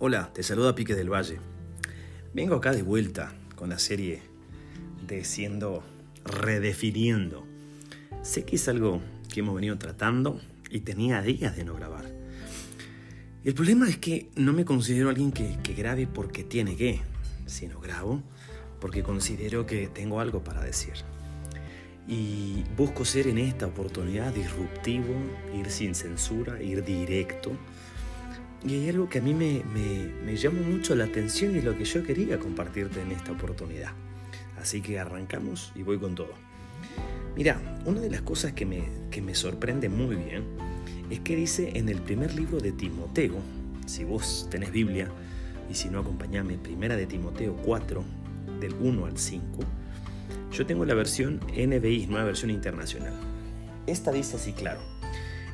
Hola, te saluda Pique del Valle. Vengo acá de vuelta con la serie de Siendo Redefiniendo. Sé que es algo que hemos venido tratando y tenía días de no grabar. El problema es que no me considero alguien que, que grabe porque tiene que, sino grabo porque considero que tengo algo para decir. Y busco ser en esta oportunidad disruptivo, ir sin censura, ir directo y hay algo que a mí me, me, llama mucho la atención y lo que yo quería compartirte en esta oportunidad. Así que arrancamos y voy con todo. Mira, una de las cosas que me, que me sorprende muy bien es que dice en el primer libro de Timoteo, si vos tenés Biblia y si no acompañame, primera de Timoteo 4, del 1 al 5, yo tengo la versión NBI, nueva versión internacional. Esta dice así claro,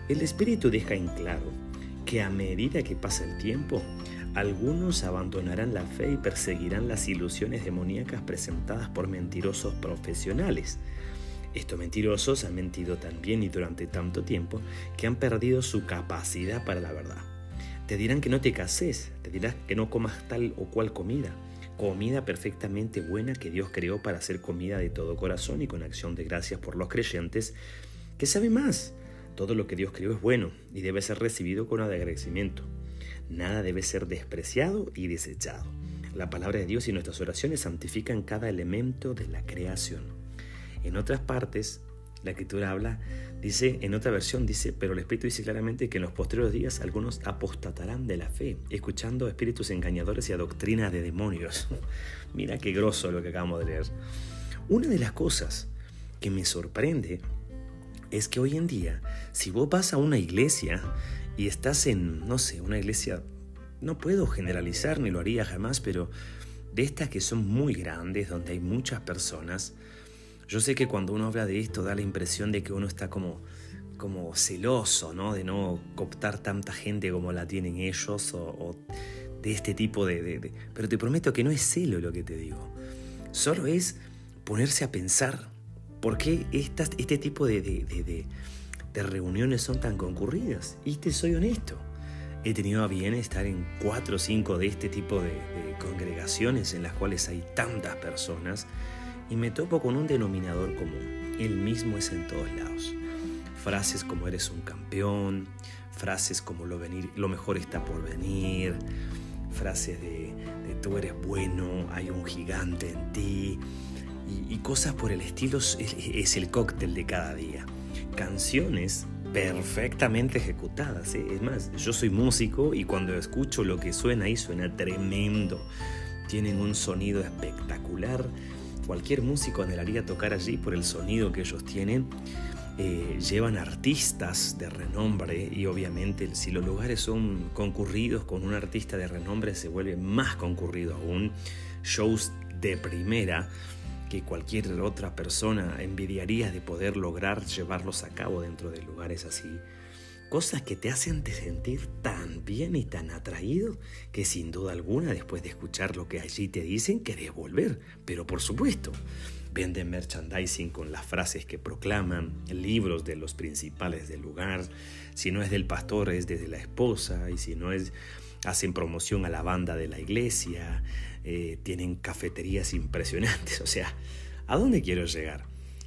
el Espíritu deja en claro que a medida que pasa el tiempo, algunos abandonarán la fe y perseguirán las ilusiones demoníacas presentadas por mentirosos profesionales. Estos mentirosos han mentido tan bien y durante tanto tiempo que han perdido su capacidad para la verdad. Te dirán que no te cases, te dirán que no comas tal o cual comida, comida perfectamente buena que Dios creó para hacer comida de todo corazón y con acción de gracias por los creyentes, que sabe más, todo lo que Dios creó es bueno y debe ser recibido con agradecimiento. Nada debe ser despreciado y desechado. La palabra de Dios y nuestras oraciones santifican cada elemento de la creación. En otras partes, la escritura habla, dice, en otra versión dice, pero el Espíritu dice claramente que en los posteriores días algunos apostatarán de la fe, escuchando espíritus engañadores y a doctrinas de demonios. Mira qué grosso lo que acabamos de leer. Una de las cosas que me sorprende es que hoy en día, si vos vas a una iglesia y estás en, no sé, una iglesia, no puedo generalizar ni lo haría jamás, pero de estas que son muy grandes, donde hay muchas personas, yo sé que cuando uno habla de esto da la impresión de que uno está como, como celoso, ¿no? De no cooptar tanta gente como la tienen ellos o, de este tipo de, Pero te prometo que no es celo lo que te digo. Solo es ponerse a pensar ¿Por qué este tipo de, reuniones son tan concurridas? Y te soy honesto, he tenido a bien estar en cuatro o cinco de este tipo de, congregaciones en las cuales hay tantas personas y me topo con un denominador común. El mismo es en todos lados. Frases como eres un campeón, frases como lo, mejor está por venir, frases de tú eres bueno, hay un gigante en ti, y, cosas por el estilo es, el cóctel de cada día. Canciones perfectamente ejecutadas. ¿eh? Es más, yo soy músico y cuando escucho lo que suena ahí suena tremendo. Tienen un sonido espectacular. Cualquier músico anhelaría tocar allí por el sonido que ellos tienen. Eh, llevan artistas de renombre y obviamente si los lugares son concurridos con un artista de renombre se vuelve más concurrido aún. Shows de primera que cualquier otra persona envidiaría de poder lograr llevarlos a cabo dentro de lugares así. Cosas que te hacen sentir tan bien y tan atraído que sin duda alguna después de escuchar lo que allí te dicen querés volver. Pero por supuesto, venden merchandising con las frases que proclaman, libros de los principales del lugar, si no es del pastor es desde la esposa y si no es hacen promoción a la banda de la iglesia, eh, tienen cafeterías impresionantes, o sea, ¿a dónde quiero llegar?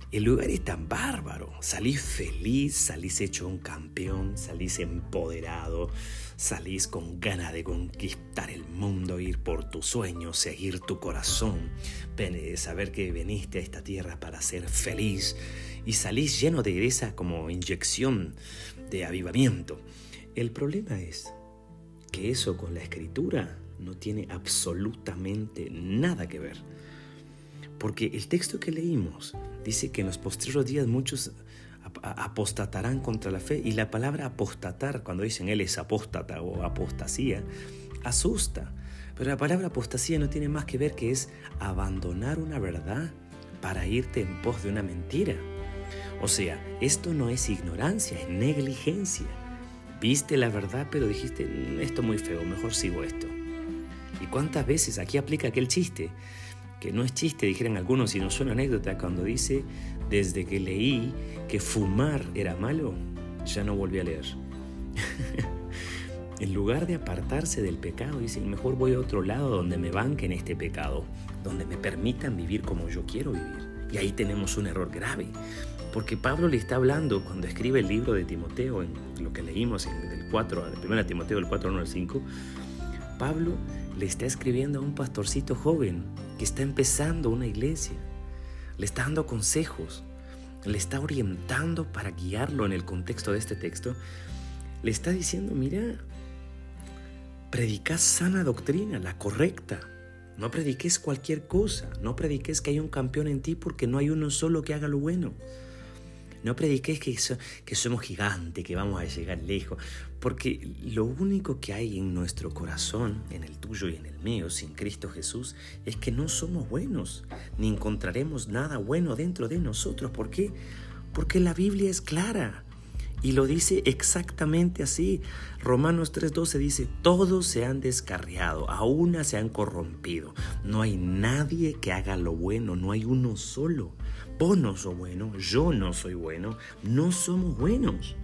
El lugar es tan bárbaro, salís feliz, salís hecho un campeón, salís empoderado, salís con ganas de conquistar el mundo, ir por tu sueño, seguir tu corazón, saber que veniste a esta tierra para ser feliz y salís lleno de esa como inyección de avivamiento. El problema es que eso con la escritura no tiene absolutamente nada que ver. Porque el texto que leímos dice que en los posteriores días muchos apostatarán contra la fe y la palabra apostatar, cuando dicen él es apóstata o apostasía, asusta. Pero la palabra apostasía no tiene más que ver que es abandonar una verdad para irte en pos de una mentira. O sea, esto no es ignorancia, es negligencia. Viste la verdad, pero dijiste, mm, esto muy feo, mejor sigo esto. ¿Y cuántas veces aquí aplica aquel chiste? Que no es chiste, dijeran algunos, sino suena anécdota cuando dice, desde que leí que fumar era malo, ya no volví a leer. en lugar de apartarse del pecado, dice, mejor voy a otro lado donde me banquen este pecado, donde me permitan vivir como yo quiero vivir. Y ahí tenemos un error grave, porque Pablo le está hablando cuando escribe el libro de Timoteo, en lo que leímos en del 4, de 1 Timoteo del 4 1 al 5, Pablo le está escribiendo a un pastorcito joven que está empezando una iglesia. Le está dando consejos, le está orientando para guiarlo en el contexto de este texto. Le está diciendo, mira, predicas sana doctrina, la correcta. No prediques cualquier cosa, no prediques que hay un campeón en ti porque no hay uno solo que haga lo bueno. No prediques que, que somos gigantes, que vamos a llegar lejos, porque lo único que hay en nuestro corazón, en el tuyo y en el mío, sin Cristo Jesús, es que no somos buenos, ni encontraremos nada bueno dentro de nosotros. ¿Por qué? Porque la Biblia es clara. Y lo dice exactamente así. Romanos 3:12 dice, todos se han descarriado, a una se han corrompido. No hay nadie que haga lo bueno, no hay uno solo. Vos no bueno, yo no soy bueno, no somos buenos.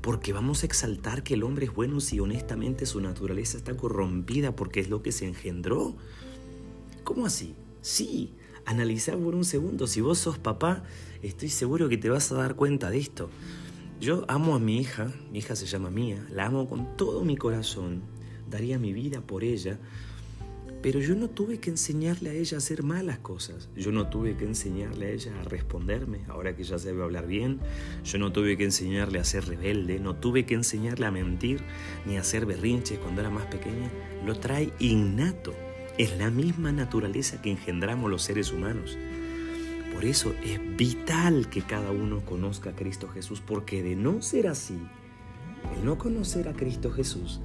Porque vamos a exaltar que el hombre es bueno si honestamente su naturaleza está corrompida porque es lo que se engendró. ¿Cómo así? Sí, analizar por un segundo. Si vos sos papá, estoy seguro que te vas a dar cuenta de esto. Yo amo a mi hija, mi hija se llama Mía, la amo con todo mi corazón, daría mi vida por ella, pero yo no tuve que enseñarle a ella a hacer malas cosas, yo no tuve que enseñarle a ella a responderme, ahora que ya sabe hablar bien, yo no tuve que enseñarle a ser rebelde, no tuve que enseñarle a mentir ni a hacer berrinches cuando era más pequeña, lo trae innato, es la misma naturaleza que engendramos los seres humanos. Por eso es vital que cada uno conozca a Cristo Jesús, porque de no ser así, el no conocer a Cristo Jesús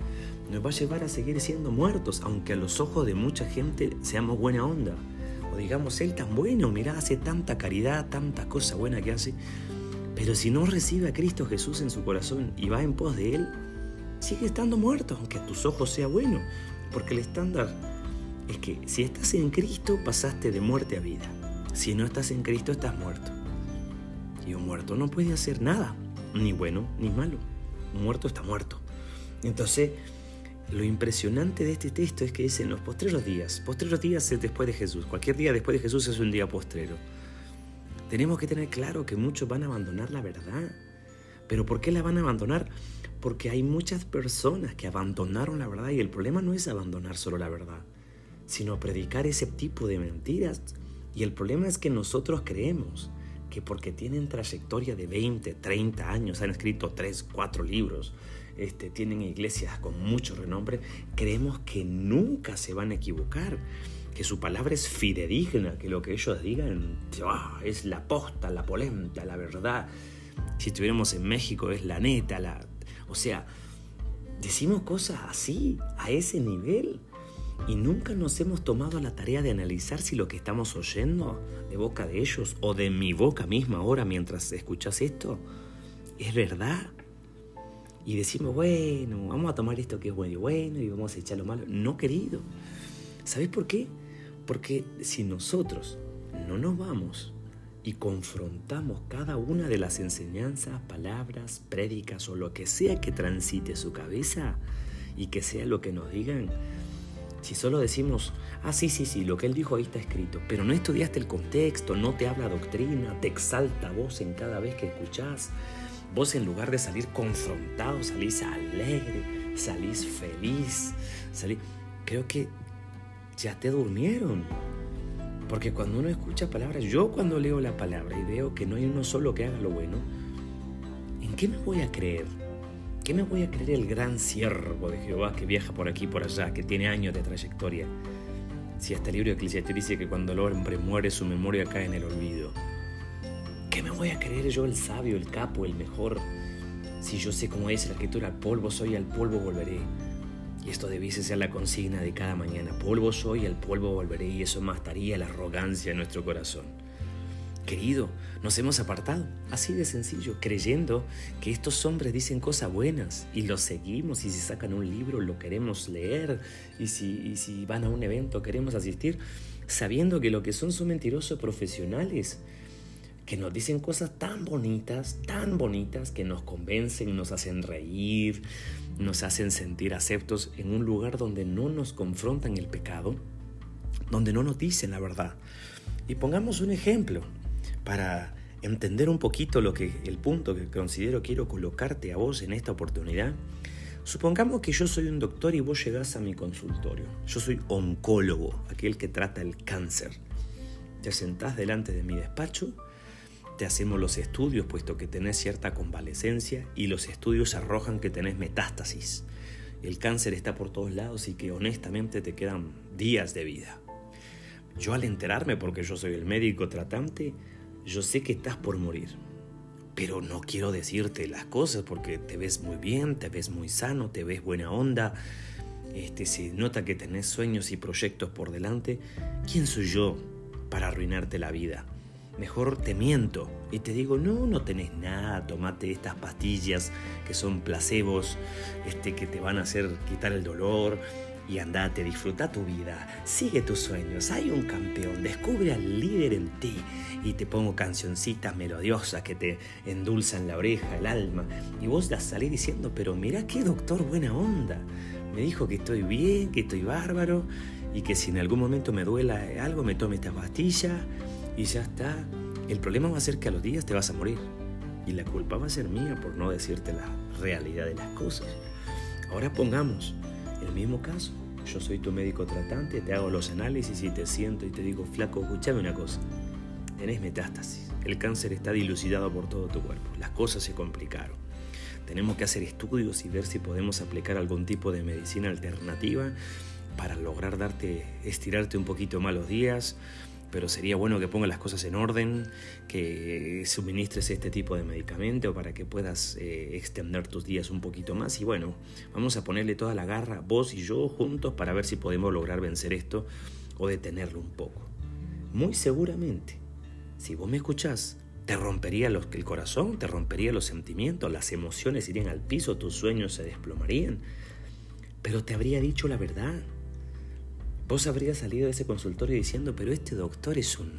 nos va a llevar a seguir siendo muertos, aunque a los ojos de mucha gente seamos buena onda. O digamos, Él tan bueno, mira, hace tanta caridad, tanta cosa buena que hace. Pero si no recibe a Cristo Jesús en su corazón y va en pos de Él, sigue estando muerto, aunque a tus ojos sea bueno. Porque el estándar es que si estás en Cristo pasaste de muerte a vida. Si no estás en Cristo estás muerto. Y un muerto no puede hacer nada, ni bueno ni malo. Un muerto está muerto. Entonces, lo impresionante de este texto es que dice en los postreros días, postreros días es después de Jesús, cualquier día después de Jesús es un día postrero. Tenemos que tener claro que muchos van a abandonar la verdad. ¿Pero por qué la van a abandonar? Porque hay muchas personas que abandonaron la verdad y el problema no es abandonar solo la verdad, sino predicar ese tipo de mentiras y el problema es que nosotros creemos que porque tienen trayectoria de 20, 30 años, han escrito 3, 4 libros, este, tienen iglesias con mucho renombre, creemos que nunca se van a equivocar, que su palabra es fidedigna, que lo que ellos digan es la posta, la polenta, la verdad. Si estuviéramos en México es la neta, la... O sea, decimos cosas así, a ese nivel. Y nunca nos hemos tomado la tarea de analizar si lo que estamos oyendo de boca de ellos o de mi boca misma ahora mientras escuchas esto es verdad. Y decimos, bueno, vamos a tomar esto que es bueno y bueno y vamos a echar lo malo. No, querido. ¿Sabes por qué? Porque si nosotros no nos vamos y confrontamos cada una de las enseñanzas, palabras, prédicas o lo que sea que transite su cabeza y que sea lo que nos digan, si solo decimos, ah, sí, sí, sí, lo que él dijo ahí está escrito, pero no estudiaste el contexto, no te habla doctrina, te exalta voz en cada vez que escuchás, vos en lugar de salir confrontado, salís alegre, salís feliz, salís... Creo que ya te durmieron. Porque cuando uno escucha palabras, yo cuando leo la palabra y veo que no hay uno solo que haga lo bueno, ¿en qué me voy a creer? ¿Qué me voy a creer el gran siervo de Jehová que viaja por aquí y por allá, que tiene años de trayectoria? Si hasta el libro de Eclesiastes dice que cuando el hombre muere su memoria cae en el olvido. ¿Qué me voy a creer yo el sabio, el capo, el mejor? Si yo sé cómo es la escritura, al polvo soy, al polvo volveré. Y esto debiese ser la consigna de cada mañana. Polvo soy, al polvo volveré. Y eso mataría la arrogancia en nuestro corazón. Querido, nos hemos apartado, así de sencillo, creyendo que estos hombres dicen cosas buenas y los seguimos y si sacan un libro lo queremos leer y si, si van a un evento queremos asistir, sabiendo que lo que son son mentirosos profesionales que nos dicen cosas tan bonitas, tan bonitas, que nos convencen, nos hacen reír, nos hacen sentir aceptos en un lugar donde no nos confrontan el pecado, donde no nos dicen la verdad. Y pongamos un ejemplo para entender un poquito lo que el punto que considero quiero colocarte a vos en esta oportunidad. Supongamos que yo soy un doctor y vos llegás a mi consultorio. Yo soy oncólogo, aquel que trata el cáncer. Te sentás delante de mi despacho, te hacemos los estudios puesto que tenés cierta convalecencia y los estudios arrojan que tenés metástasis. El cáncer está por todos lados y que honestamente te quedan días de vida. Yo al enterarme, porque yo soy el médico tratante, yo sé que estás por morir. Pero no quiero decirte las cosas porque te ves muy bien, te ves muy sano, te ves buena onda. Este, se nota que tenés sueños y proyectos por delante. ¿Quién soy yo para arruinarte la vida? Mejor te miento y te digo, no, no tenés nada, tomate estas pastillas que son placebos, este, que te van a hacer quitar el dolor, y andate, disfruta tu vida, sigue tus sueños, hay un campeón, descubre al líder en ti. Y te pongo cancioncitas melodiosas que te endulzan la oreja, el alma. Y vos das salir diciendo, pero mira qué doctor buena onda, me dijo que estoy bien, que estoy bárbaro y que si en algún momento me duela algo me tome esta pastilla y ya está. El problema va a ser que a los días te vas a morir. Y la culpa va a ser mía por no decirte la realidad de las cosas. Ahora pongamos el mismo caso. Yo soy tu médico tratante, te hago los análisis y te siento y te digo, flaco, escúchame una cosa. Tenés metástasis. El cáncer está dilucidado por todo tu cuerpo. Las cosas se complicaron. Tenemos que hacer estudios y ver si podemos aplicar algún tipo de medicina alternativa para lograr darte, estirarte un poquito más los días, pero sería bueno que pongas las cosas en orden, que suministres este tipo de medicamento para que puedas eh, extender tus días un poquito más. Y bueno, vamos a ponerle toda la garra, vos y yo juntos, para ver si podemos lograr vencer esto o detenerlo un poco. Muy seguramente, si vos me escuchás, te rompería los, el corazón, te rompería los sentimientos, las emociones irían al piso, tus sueños se desplomarían, pero te habría dicho la verdad Vos habrías salido de ese consultorio diciendo, pero este doctor es un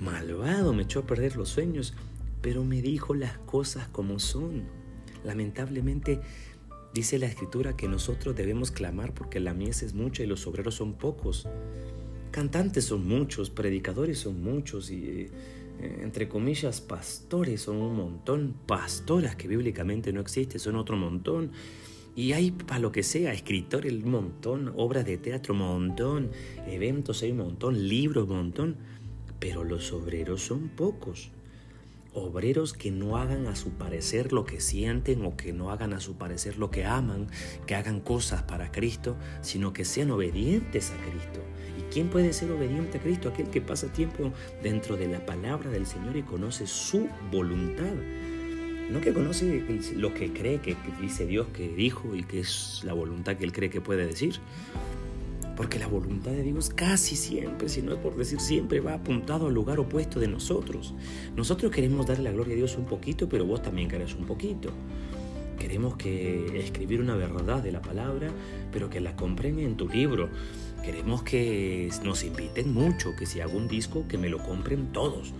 malvado, me echó a perder los sueños, pero me dijo las cosas como son. Lamentablemente dice la escritura que nosotros debemos clamar porque la mies es mucha y los obreros son pocos. Cantantes son muchos, predicadores son muchos y eh, entre comillas pastores son un montón, pastoras que bíblicamente no existen son otro montón. Y hay para lo que sea, escritores un montón, obras de teatro montón, eventos hay un montón, libros montón, pero los obreros son pocos. Obreros que no hagan a su parecer lo que sienten o que no hagan a su parecer lo que aman, que hagan cosas para Cristo, sino que sean obedientes a Cristo. ¿Y quién puede ser obediente a Cristo? Aquel que pasa tiempo dentro de la palabra del Señor y conoce su voluntad no que conoce lo que cree que, dice Dios que dijo y que es la voluntad que él cree que puede decir. Porque la voluntad de Dios casi siempre, si no es por decir siempre, va apuntado al lugar opuesto de nosotros. Nosotros queremos darle la gloria a Dios un poquito, pero vos también querés un poquito. Queremos que escribir una verdad de la palabra, pero que la compren en tu libro. Queremos que nos inviten mucho, que si hago un disco, que me lo compren todos.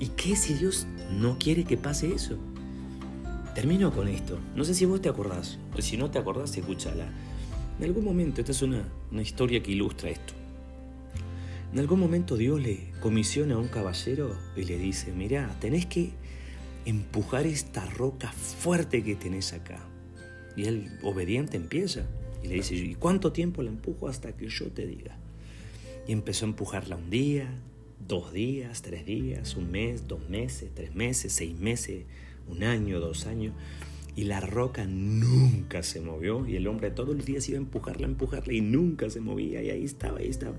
¿Y qué si Dios no quiere que pase eso? Termino con esto. No sé si vos te acordás, o si no te acordás, escúchala. En algún momento, esta es una, una historia que ilustra esto. En algún momento Dios le comisiona a un caballero y le dice, mira, tenés que empujar esta roca fuerte que tenés acá. Y él, obediente, empieza. Y le dice, ¿y cuánto tiempo la empujo hasta que yo te diga? Y empezó a empujarla un día, dos días, tres días, un mes, dos meses, tres meses, seis meses, un año, dos años, y la roca nunca se movió, y el hombre todos los días iba a empujarla, empujarla, y nunca se movía, y ahí estaba, ahí estaba.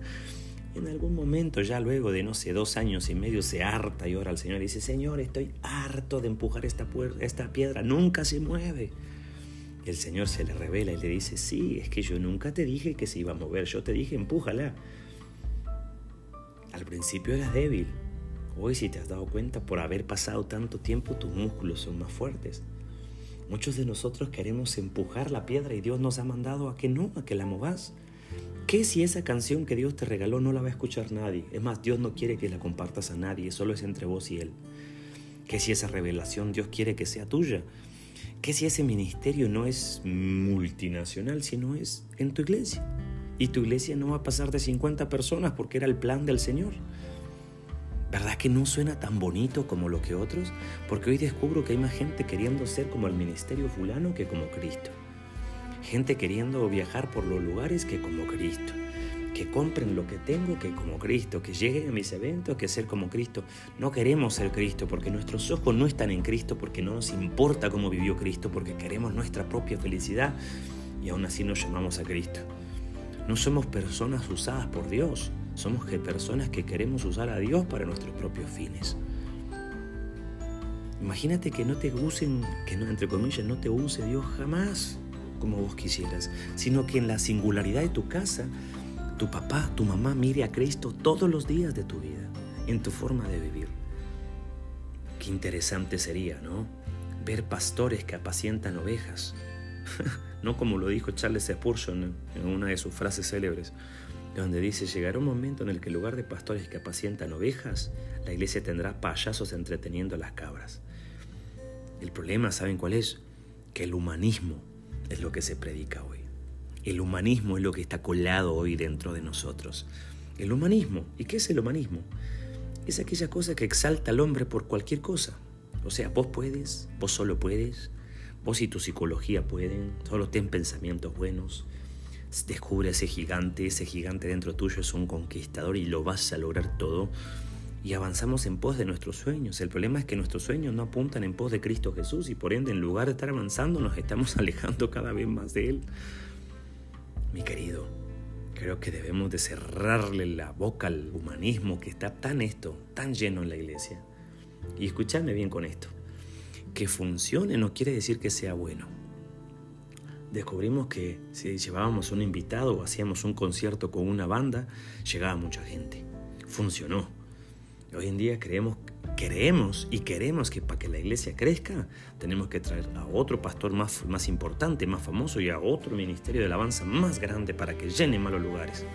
En algún momento, ya luego de, no sé, dos años y medio, se harta y ora al Señor y dice, Señor, estoy harto de empujar esta, piedra, nunca se mueve. El Señor se le revela y le dice, sí, es que yo nunca te dije que se iba a mover, yo te dije, empújala. Al principio eras débil, Hoy si te has dado cuenta, por haber pasado tanto tiempo, tus músculos son más fuertes. Muchos de nosotros queremos empujar la piedra y Dios nos ha mandado a que no, a que la movas. ¿Qué si esa canción que Dios te regaló no la va a escuchar nadie? Es más, Dios no quiere que la compartas a nadie, solo es entre vos y Él. ¿Qué si esa revelación Dios quiere que sea tuya? ¿Qué si ese ministerio no es multinacional, sino es en tu iglesia? Y tu iglesia no va a pasar de 50 personas porque era el plan del Señor. ¿Verdad que no suena tan bonito como lo que otros? Porque hoy descubro que hay más gente queriendo ser como el ministerio fulano que como Cristo. Gente queriendo viajar por los lugares que como Cristo. Que compren lo que tengo que como Cristo. Que lleguen a mis eventos que ser como Cristo. No queremos ser Cristo porque nuestros ojos no están en Cristo, porque no nos importa cómo vivió Cristo, porque queremos nuestra propia felicidad y aún así nos llamamos a Cristo. No somos personas usadas por Dios, somos personas que queremos usar a Dios para nuestros propios fines. Imagínate que no te usen, que no, entre comillas, no te use Dios jamás como vos quisieras, sino que en la singularidad de tu casa, tu papá, tu mamá mire a Cristo todos los días de tu vida, en tu forma de vivir. Qué interesante sería, ¿no? Ver pastores que apacientan ovejas, no como lo dijo Charles Spurgeon en una de sus frases célebres, donde dice, llegará un momento en el que en lugar de pastores que apacientan ovejas, la iglesia tendrá payasos entreteniendo a las cabras. El problema, ¿saben cuál es? Que el humanismo es lo que se predica hoy. El humanismo es lo que está colado hoy dentro de nosotros. El humanismo. ¿Y qué es el humanismo? Es aquella cosa que exalta al hombre por cualquier cosa. O sea, vos puedes, vos solo puedes, Vos y tu psicología pueden, solo ten pensamientos buenos. Descubre ese gigante, ese gigante dentro tuyo es un conquistador y lo vas a lograr todo. Y avanzamos en pos de nuestros sueños. El problema es que nuestros sueños no apuntan en pos de Cristo Jesús y por ende en lugar de estar avanzando nos estamos alejando cada vez más de Él. Mi querido, creo que debemos de cerrarle la boca al humanismo que está tan esto, tan lleno en la iglesia. Y escuchadme bien con esto que funcione no quiere decir que sea bueno. Descubrimos que si llevábamos un invitado o hacíamos un concierto con una banda, llegaba mucha gente. Funcionó. Hoy en día creemos, creemos y queremos que para que la iglesia crezca, tenemos que traer a otro pastor más, más importante, más famoso y a otro ministerio de alabanza más grande para que llene malos lugares.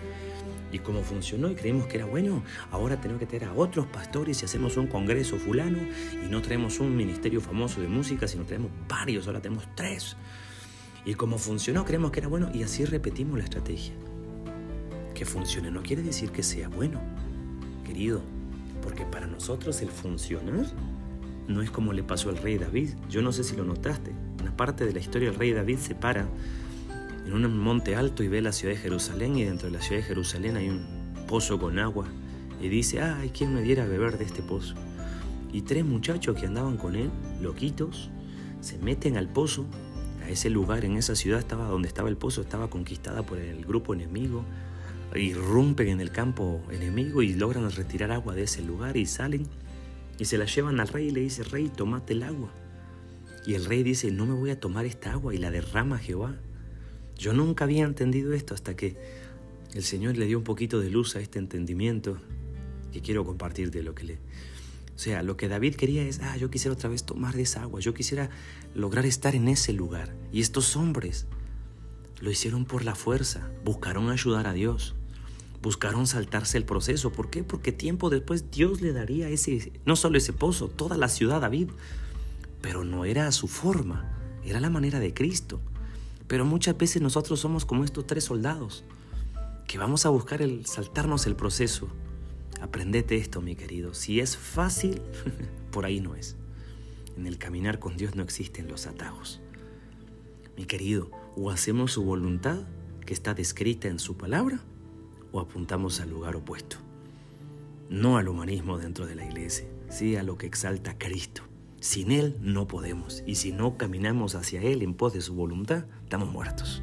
Y como funcionó y creemos que era bueno, ahora tenemos que tener a otros pastores y hacemos un congreso fulano y no traemos un ministerio famoso de música, sino traemos varios, ahora tenemos tres. Y como funcionó, creemos que era bueno y así repetimos la estrategia. Que funcione no quiere decir que sea bueno, querido, porque para nosotros el funcionar no es como le pasó al rey David. Yo no sé si lo notaste. Una parte de la historia del rey David se para en un monte alto y ve la ciudad de Jerusalén y dentro de la ciudad de Jerusalén hay un pozo con agua y dice, hay quien me diera a beber de este pozo. Y tres muchachos que andaban con él, loquitos, se meten al pozo, a ese lugar, en esa ciudad estaba donde estaba el pozo, estaba conquistada por el grupo enemigo, irrumpen en el campo enemigo y logran retirar agua de ese lugar y salen y se la llevan al rey y le dice, rey, tomate el agua. Y el rey dice, no me voy a tomar esta agua y la derrama Jehová. Yo nunca había entendido esto hasta que el Señor le dio un poquito de luz a este entendimiento que quiero compartir de lo que le... O sea, lo que David quería es, ah, yo quisiera otra vez tomar de esa agua, yo quisiera lograr estar en ese lugar. Y estos hombres lo hicieron por la fuerza, buscaron ayudar a Dios, buscaron saltarse el proceso. ¿Por qué? Porque tiempo después Dios le daría ese, no solo ese pozo, toda la ciudad a David. Pero no era su forma, era la manera de Cristo. Pero muchas veces nosotros somos como estos tres soldados, que vamos a buscar el saltarnos el proceso. Aprendete esto, mi querido. Si es fácil, por ahí no es. En el caminar con Dios no existen los atajos. Mi querido, o hacemos su voluntad, que está descrita en su palabra, o apuntamos al lugar opuesto. No al humanismo dentro de la iglesia, sí a lo que exalta a Cristo. Sin Él no podemos y si no caminamos hacia Él en pos de su voluntad, estamos muertos.